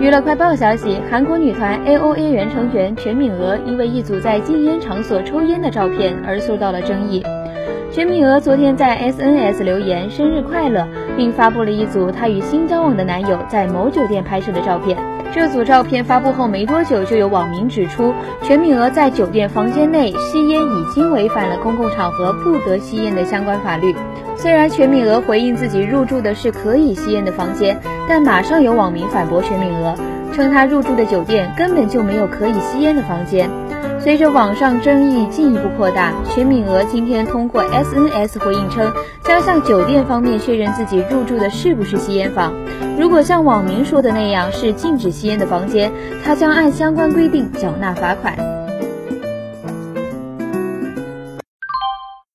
娱乐快报消息，韩国女团 A.O.A 原成员全敏娥因为一组在禁烟场所抽烟的照片而受到了争议。全敏娥昨天在 S.N.S 留言生日快乐，并发布了一组她与新交往的男友在某酒店拍摄的照片。这组照片发布后没多久，就有网民指出，全敏娥在酒店房间内吸烟已经违反了公共场合不得吸烟的相关法律。虽然全敏娥回应自己入住的是可以吸烟的房间，但马上有网民反驳全敏娥，称他入住的酒店根本就没有可以吸烟的房间。随着网上争议进一步扩大，全敏娥今天通过 SNS 回应称，将向酒店方面确认自己入住的是不是吸烟房。如果像网民说的那样是禁止吸烟的房间，她将按相关规定缴纳罚款。